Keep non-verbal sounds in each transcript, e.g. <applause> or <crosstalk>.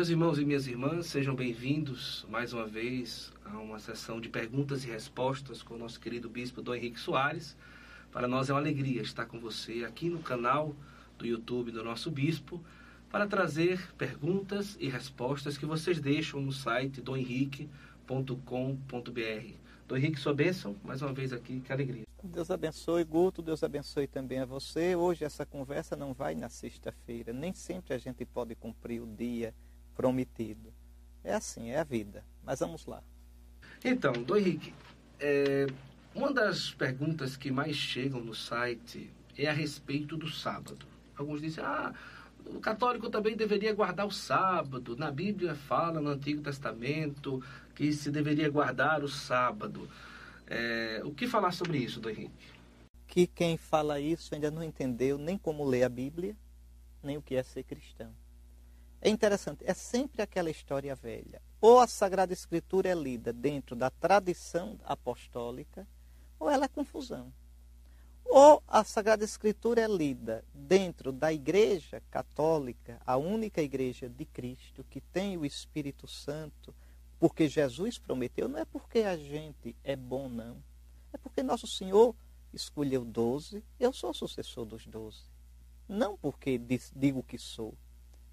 Meus irmãos e minhas irmãs, sejam bem-vindos mais uma vez a uma sessão de perguntas e respostas com o nosso querido bispo Dom Henrique Soares. Para nós é uma alegria estar com você aqui no canal do YouTube do nosso bispo para trazer perguntas e respostas que vocês deixam no site domhenrique.com.br. Dom Henrique, sua bênção, mais uma vez aqui, que alegria. Deus abençoe, Guto, Deus abençoe também a você. Hoje essa conversa não vai na sexta-feira, nem sempre a gente pode cumprir o dia prometido. É assim, é a vida. Mas vamos lá. Então, Dom Henrique, é, uma das perguntas que mais chegam no site é a respeito do sábado. Alguns dizem, ah, o católico também deveria guardar o sábado. Na Bíblia fala, no Antigo Testamento, que se deveria guardar o sábado. É, o que falar sobre isso, Dom Henrique? Que quem fala isso ainda não entendeu nem como ler a Bíblia, nem o que é ser cristão. É interessante, é sempre aquela história velha. Ou a Sagrada Escritura é lida dentro da tradição apostólica, ou ela é confusão. Ou a Sagrada Escritura é lida dentro da Igreja Católica, a única Igreja de Cristo, que tem o Espírito Santo, porque Jesus prometeu, não é porque a gente é bom, não. É porque nosso Senhor escolheu doze, eu sou sucessor dos doze. Não porque digo que sou,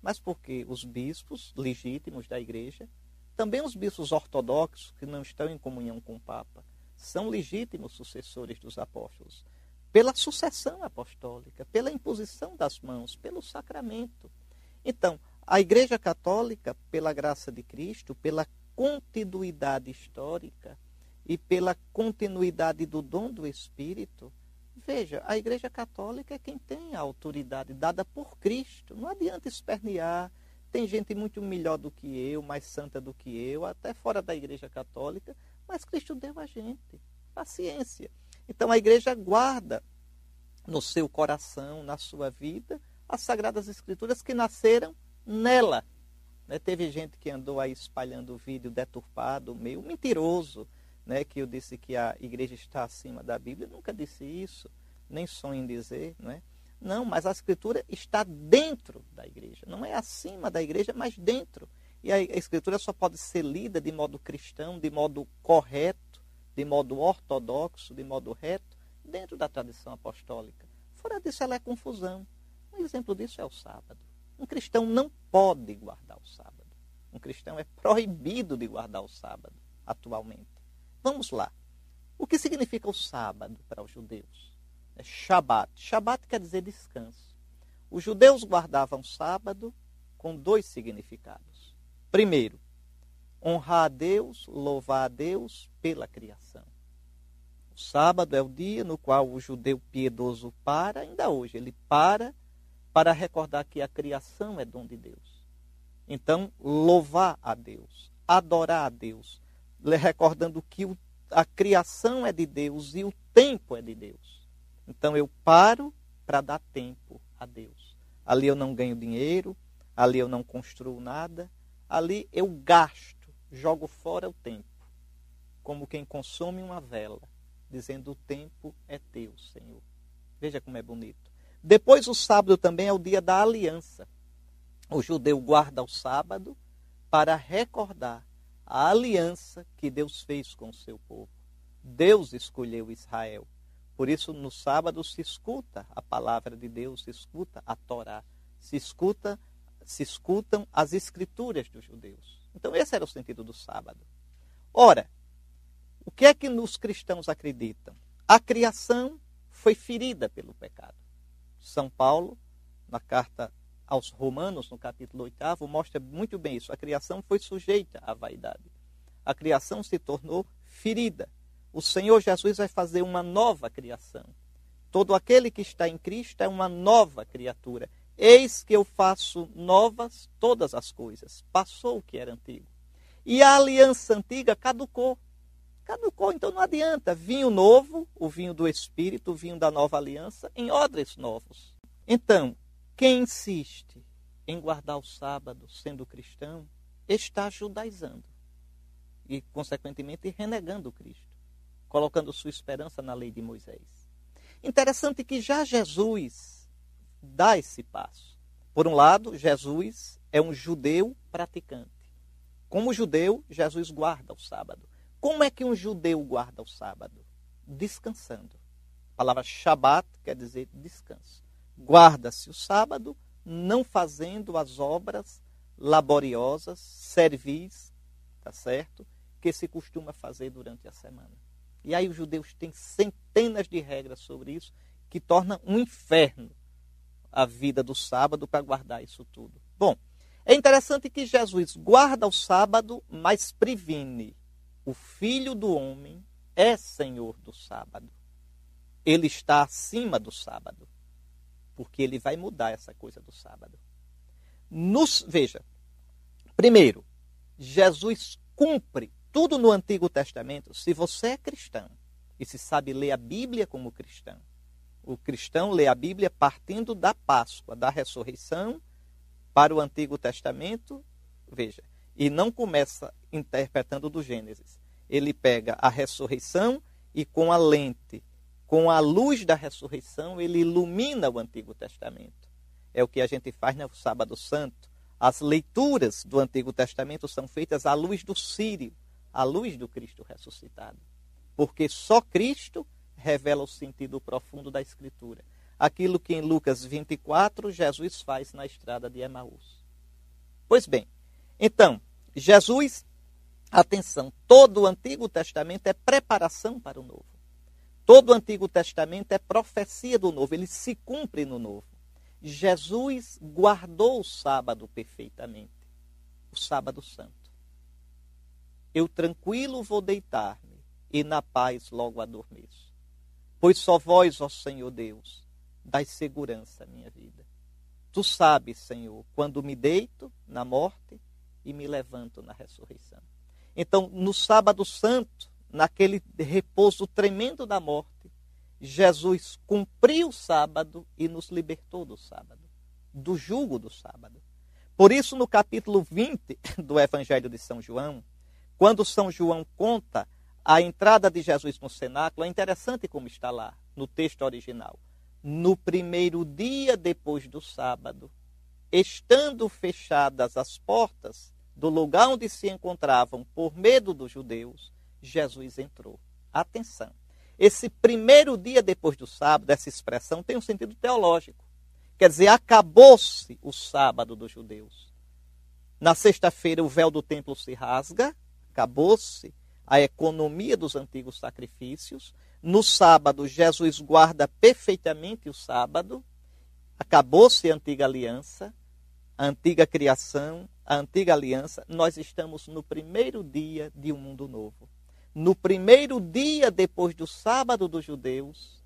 mas porque os bispos legítimos da igreja, também os bispos ortodoxos, que não estão em comunhão com o Papa, são legítimos sucessores dos apóstolos, pela sucessão apostólica, pela imposição das mãos, pelo sacramento. Então, a Igreja Católica, pela graça de Cristo, pela continuidade histórica e pela continuidade do dom do Espírito, veja, a Igreja Católica é quem tem a autoridade dada por Cristo. Não adianta espernear. Tem gente muito melhor do que eu, mais santa do que eu, até fora da Igreja Católica, mas Cristo deu a gente. Paciência. Então a Igreja guarda no seu coração, na sua vida, as Sagradas Escrituras que nasceram nela. Né? Teve gente que andou aí espalhando o vídeo deturpado, meio mentiroso, né? que eu disse que a igreja está acima da Bíblia. Eu nunca disse isso, nem sonho em dizer. Né? Não, mas a Escritura está dentro da igreja. Não é acima da igreja, mas dentro. E a Escritura só pode ser lida de modo cristão, de modo correto, de modo ortodoxo, de modo reto, dentro da tradição apostólica. Fora disso, ela é confusão. Um exemplo disso é o sábado. Um cristão não pode guardar o sábado. Um cristão é proibido de guardar o sábado atualmente. Vamos lá. O que significa o sábado para os judeus? É Shabat. Shabat quer dizer descanso. Os judeus guardavam sábado com dois significados. Primeiro, honrar a Deus, louvar a Deus pela criação. O sábado é o dia no qual o judeu piedoso para, ainda hoje, ele para para recordar que a criação é dom de Deus. Então, louvar a Deus, adorar a Deus, recordando que o, a criação é de Deus e o tempo é de Deus. Então, eu paro para dar tempo a Deus. Ali eu não ganho dinheiro, ali eu não construo nada, ali eu gasto, jogo fora o tempo, como quem consome uma vela, dizendo: O tempo é teu, Senhor. Veja como é bonito. Depois, o sábado também é o dia da aliança. O judeu guarda o sábado para recordar a aliança que Deus fez com o seu povo. Deus escolheu Israel. Por isso, no sábado se escuta a palavra de Deus, se escuta a Torá, se escuta, se escutam as escrituras dos judeus. Então, esse era o sentido do sábado. Ora, o que é que os cristãos acreditam? A criação foi ferida pelo pecado. São Paulo, na carta aos Romanos, no capítulo 8, mostra muito bem isso. A criação foi sujeita à vaidade. A criação se tornou ferida. O Senhor Jesus vai fazer uma nova criação. Todo aquele que está em Cristo é uma nova criatura. Eis que eu faço novas todas as coisas. Passou o que era antigo. E a aliança antiga caducou. Caducou, então não adianta. Vinho novo, o vinho do Espírito, o vinho da nova aliança, em odres novos. Então, quem insiste em guardar o sábado sendo cristão, está judaizando. E, consequentemente, renegando Cristo, colocando sua esperança na lei de Moisés. Interessante que já Jesus dá esse passo. Por um lado, Jesus é um judeu praticante. Como judeu, Jesus guarda o sábado. Como é que um judeu guarda o sábado? Descansando. A palavra Shabat quer dizer descanso. Guarda-se o sábado, não fazendo as obras laboriosas, servis, tá certo? Que se costuma fazer durante a semana. E aí os judeus têm centenas de regras sobre isso, que torna um inferno a vida do sábado para guardar isso tudo. Bom, é interessante que Jesus guarda o sábado, mas previne. O filho do homem é senhor do sábado. Ele está acima do sábado. Porque ele vai mudar essa coisa do sábado. Nos, veja, primeiro, Jesus cumpre tudo no Antigo Testamento. Se você é cristão e se sabe ler a Bíblia como cristão, o cristão lê a Bíblia partindo da Páscoa, da ressurreição, para o Antigo Testamento, veja, e não começa interpretando do Gênesis. Ele pega a ressurreição e com a lente, com a luz da ressurreição, ele ilumina o Antigo Testamento. É o que a gente faz no Sábado Santo. As leituras do Antigo Testamento são feitas à luz do Sírio, à luz do Cristo ressuscitado. Porque só Cristo revela o sentido profundo da Escritura. Aquilo que em Lucas 24 Jesus faz na estrada de Emaús. Pois bem, então, Jesus, atenção, todo o Antigo Testamento é preparação para o Novo. Todo o Antigo Testamento é profecia do Novo, ele se cumpre no Novo. Jesus guardou o sábado perfeitamente, o sábado santo. Eu tranquilo vou deitar-me e na paz logo adormeço. Pois só vós, ó Senhor Deus, dais segurança à minha vida. Tu sabes, Senhor, quando me deito na morte e me levanto na ressurreição. Então, no sábado santo, naquele repouso tremendo da morte, Jesus cumpriu o sábado e nos libertou do sábado, do jugo do sábado. Por isso, no capítulo 20 do Evangelho de São João, quando São João conta a entrada de Jesus no cenáculo é interessante como está lá no texto original. No primeiro dia depois do sábado, estando fechadas as portas do lugar onde se encontravam por medo dos judeus, Jesus entrou. Atenção. Esse primeiro dia depois do sábado, essa expressão tem um sentido teológico. Quer dizer, acabou-se o sábado dos judeus. Na sexta-feira, o véu do templo se rasga, acabou-se a economia dos antigos sacrifícios. No sábado, Jesus guarda perfeitamente o sábado. Acabou-se a antiga aliança, a antiga criação, a antiga aliança. Nós estamos no primeiro dia de um mundo novo. No primeiro dia depois do sábado dos judeus,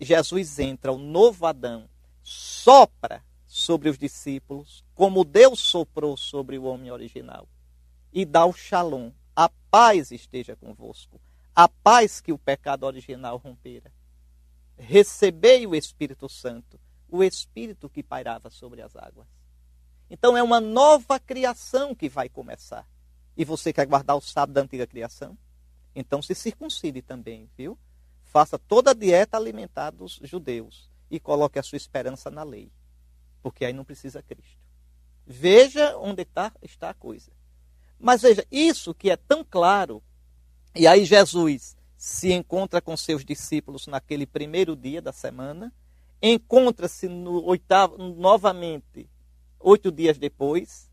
Jesus entra, o novo Adão, sopra sobre os discípulos, como Deus soprou sobre o homem original, e dá o shalom, a paz esteja convosco. A paz que o pecado original rompera. Recebei o Espírito Santo, o Espírito que pairava sobre as águas. Então é uma nova criação que vai começar. E você quer guardar o sábado da antiga criação? Então se circuncide também, viu? Faça toda a dieta alimentar dos judeus e coloque a sua esperança na lei. Porque aí não precisa Cristo. Veja onde tá, está a coisa. Mas veja, isso que é tão claro, e aí Jesus se encontra com seus discípulos naquele primeiro dia da semana, encontra-se no oitavo, novamente, oito dias depois.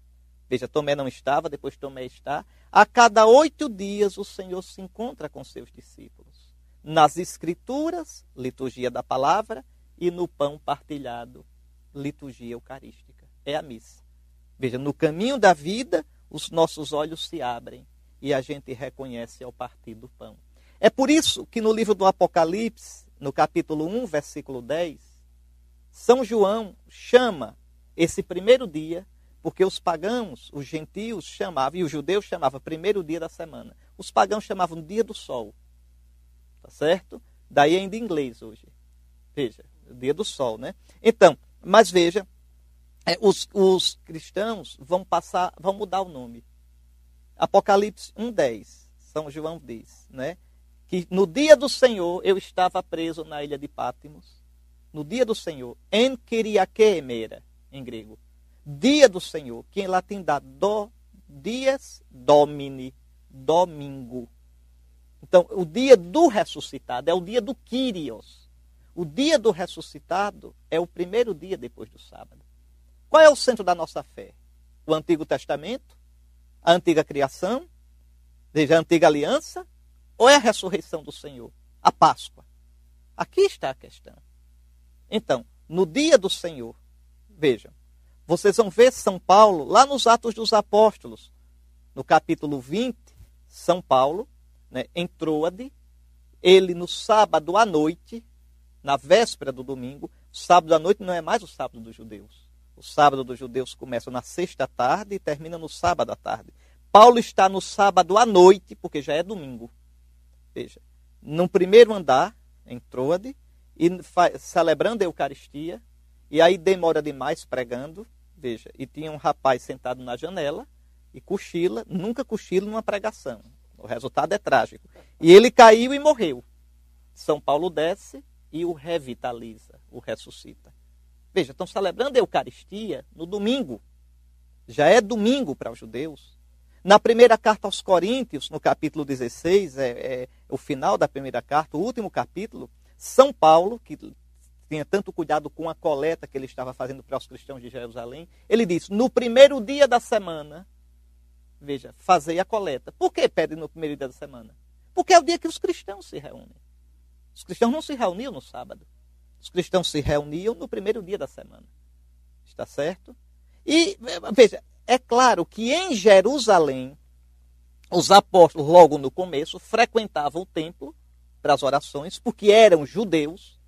Veja, Tomé não estava, depois Tomé está. A cada oito dias o Senhor se encontra com seus discípulos. Nas Escrituras, liturgia da palavra, e no pão partilhado, liturgia eucarística. É a missa. Veja, no caminho da vida, os nossos olhos se abrem e a gente reconhece ao partir do pão. É por isso que no livro do Apocalipse, no capítulo 1, versículo 10, São João chama esse primeiro dia, porque os pagãos, os gentios chamavam, e os judeus chamavam primeiro dia da semana. Os pagãos chamavam dia do sol. Tá certo? Daí ainda em inglês hoje. Veja, dia do sol, né? Então, mas veja, é, os, os cristãos vão passar, vão mudar o nome. Apocalipse 1:10, São João diz, né? Que no dia do Senhor eu estava preso na ilha de Pátimos. No dia do Senhor, en em grego. Dia do Senhor, que em latim dá do, dias domini, domingo. Então, o dia do ressuscitado é o dia do Kyrios. O dia do ressuscitado é o primeiro dia depois do sábado. Qual é o centro da nossa fé? O Antigo Testamento? A antiga criação? Veja, a antiga aliança? Ou é a ressurreição do Senhor? A Páscoa? Aqui está a questão. Então, no dia do Senhor, vejam, vocês vão ver São Paulo lá nos Atos dos Apóstolos, no capítulo 20, São Paulo, né, em ele no sábado à noite, na véspera do domingo, sábado à noite não é mais o sábado dos judeus. O sábado dos judeus começa na sexta tarde e termina no sábado à tarde. Paulo está no sábado à noite, porque já é domingo. Veja, no primeiro andar, em Troade, e celebrando a Eucaristia, e aí demora demais pregando, veja, e tinha um rapaz sentado na janela e cochila, nunca cochila numa pregação. O resultado é trágico. E ele caiu e morreu. São Paulo desce e o revitaliza, o ressuscita. Veja, estão celebrando a Eucaristia no domingo. Já é domingo para os judeus. Na primeira carta aos Coríntios, no capítulo 16, é, é o final da primeira carta, o último capítulo, São Paulo, que tinha tanto cuidado com a coleta que ele estava fazendo para os cristãos de Jerusalém, ele diz: no primeiro dia da semana, veja, fazei a coleta. Por que pede no primeiro dia da semana? Porque é o dia que os cristãos se reúnem. Os cristãos não se reuniam no sábado. Os cristãos se reuniam no primeiro dia da semana. Está certo? E, veja, é claro que em Jerusalém, os apóstolos, logo no começo, frequentavam o templo para as orações, porque eram judeus.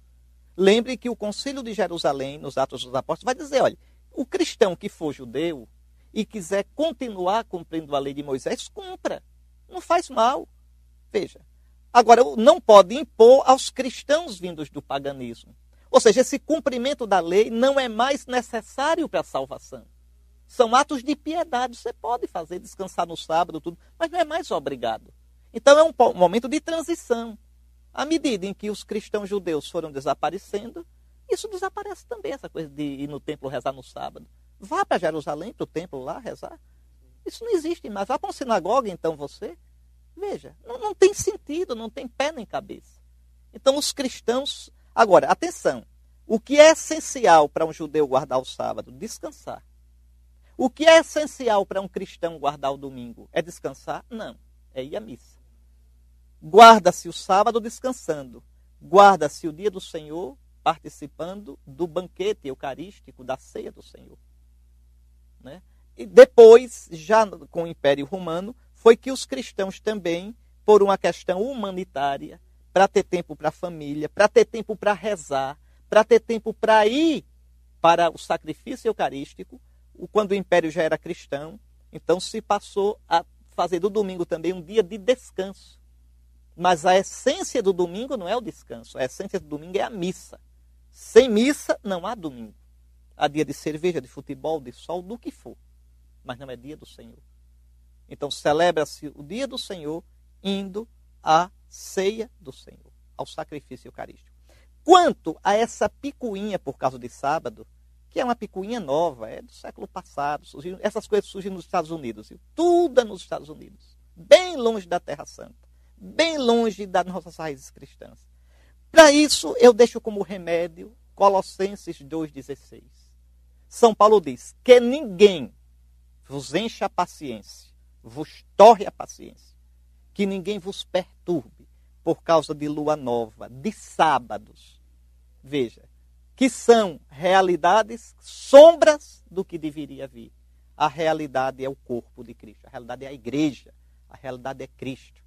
Lembre que o Concílio de Jerusalém, nos Atos dos Apóstolos, vai dizer: olha, o cristão que for judeu e quiser continuar cumprindo a lei de Moisés, cumpra. Não faz mal. Veja. Agora, não pode impor aos cristãos vindos do paganismo. Ou seja, esse cumprimento da lei não é mais necessário para a salvação. São atos de piedade. Você pode fazer, descansar no sábado, tudo, mas não é mais obrigado. Então é um momento de transição. À medida em que os cristãos judeus foram desaparecendo, isso desaparece também, essa coisa de ir no templo rezar no sábado. Vá para Jerusalém, para o templo lá rezar. Isso não existe mais. Vá para uma sinagoga, então, você. Veja, não, não tem sentido, não tem pé nem cabeça. Então, os cristãos. Agora, atenção. O que é essencial para um judeu guardar o sábado? Descansar. O que é essencial para um cristão guardar o domingo? É descansar? Não. É ir à missa. Guarda-se o sábado descansando. Guarda-se o dia do Senhor participando do banquete eucarístico da ceia do Senhor. Né? E depois, já com o Império Romano, foi que os cristãos também, por uma questão humanitária, para ter tempo para a família, para ter tempo para rezar, para ter tempo para ir para o sacrifício eucarístico, quando o Império já era cristão, então se passou a fazer do domingo também um dia de descanso. Mas a essência do domingo não é o descanso, a essência do domingo é a missa. Sem missa não há domingo. Há dia de cerveja, de futebol, de sol, do que for. Mas não é dia do Senhor. Então celebra-se o dia do Senhor indo à ceia do Senhor, ao sacrifício eucarístico. Quanto a essa picuinha por causa de sábado, que é uma picuinha nova, é do século passado, essas coisas surgem nos Estados Unidos, viu? tudo é nos Estados Unidos, bem longe da Terra Santa, bem longe das nossas raízes cristãs. Para isso, eu deixo como remédio Colossenses 2,16. São Paulo diz: que ninguém vos encha a paciência, vos torre a paciência, que ninguém vos perturbe por causa de lua nova, de sábados. Veja, que são realidades sombras do que deveria vir. A realidade é o corpo de Cristo, a realidade é a igreja, a realidade é Cristo.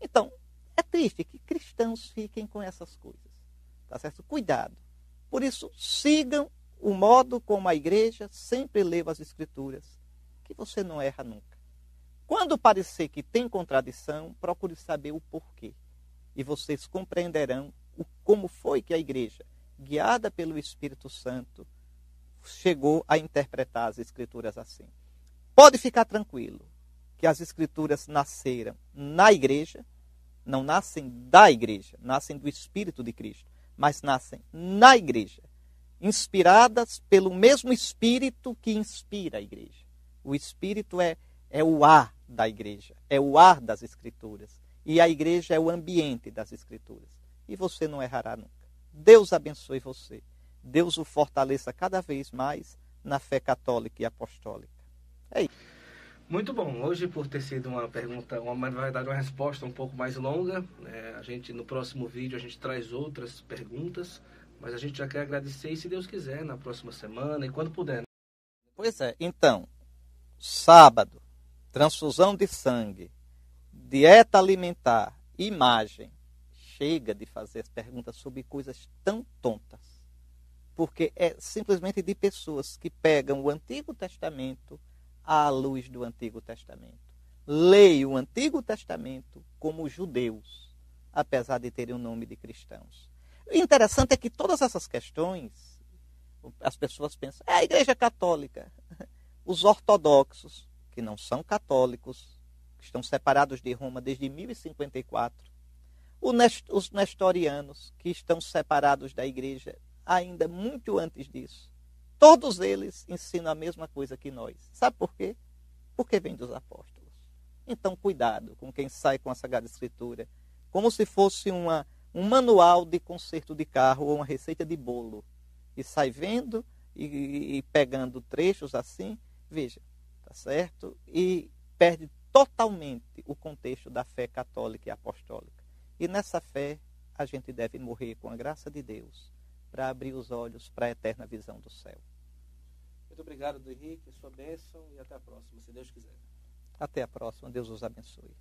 Então, é triste que cristãos fiquem com essas coisas. Tá certo? Cuidado. Por isso, sigam o modo como a igreja sempre leva as escrituras, que você não erra nunca. Quando parecer que tem contradição, procure saber o porquê. E vocês compreenderão o, como foi que a igreja, guiada pelo Espírito Santo, chegou a interpretar as escrituras assim. Pode ficar tranquilo que as escrituras nasceram na igreja, não nascem da igreja, nascem do Espírito de Cristo, mas nascem na igreja inspiradas pelo mesmo Espírito que inspira a igreja. O Espírito é, é o ar da igreja, é o ar das Escrituras. E a igreja é o ambiente das Escrituras. E você não errará nunca. Deus abençoe você. Deus o fortaleça cada vez mais na fé católica e apostólica. É isso. Muito bom. Hoje, por ter sido uma pergunta, uma, na verdade, uma resposta um pouco mais longa, né? a gente no próximo vídeo a gente traz outras perguntas, mas a gente já quer agradecer e, se Deus quiser, na próxima semana e quando puder. Né? Pois é. Então, sábado, transfusão de sangue, dieta alimentar, imagem. Chega de fazer as perguntas sobre coisas tão tontas. Porque é simplesmente de pessoas que pegam o Antigo Testamento à luz do Antigo Testamento. Leia o Antigo Testamento como judeus, apesar de terem o nome de cristãos. O interessante é que todas essas questões, as pessoas pensam, é a Igreja Católica, <laughs> os ortodoxos, que não são católicos, que estão separados de Roma desde 1054, os nestorianos, que estão separados da Igreja ainda muito antes disso, Todos eles ensinam a mesma coisa que nós. Sabe por quê? Porque vem dos apóstolos. Então, cuidado com quem sai com a Sagrada Escritura, como se fosse uma, um manual de conserto de carro ou uma receita de bolo. E sai vendo e, e pegando trechos assim, veja, tá certo? E perde totalmente o contexto da fé católica e apostólica. E nessa fé, a gente deve morrer com a graça de Deus para abrir os olhos para a eterna visão do céu. Muito obrigado, do Henrique, sua bênção e até a próxima, se Deus quiser. Até a próxima, Deus os abençoe.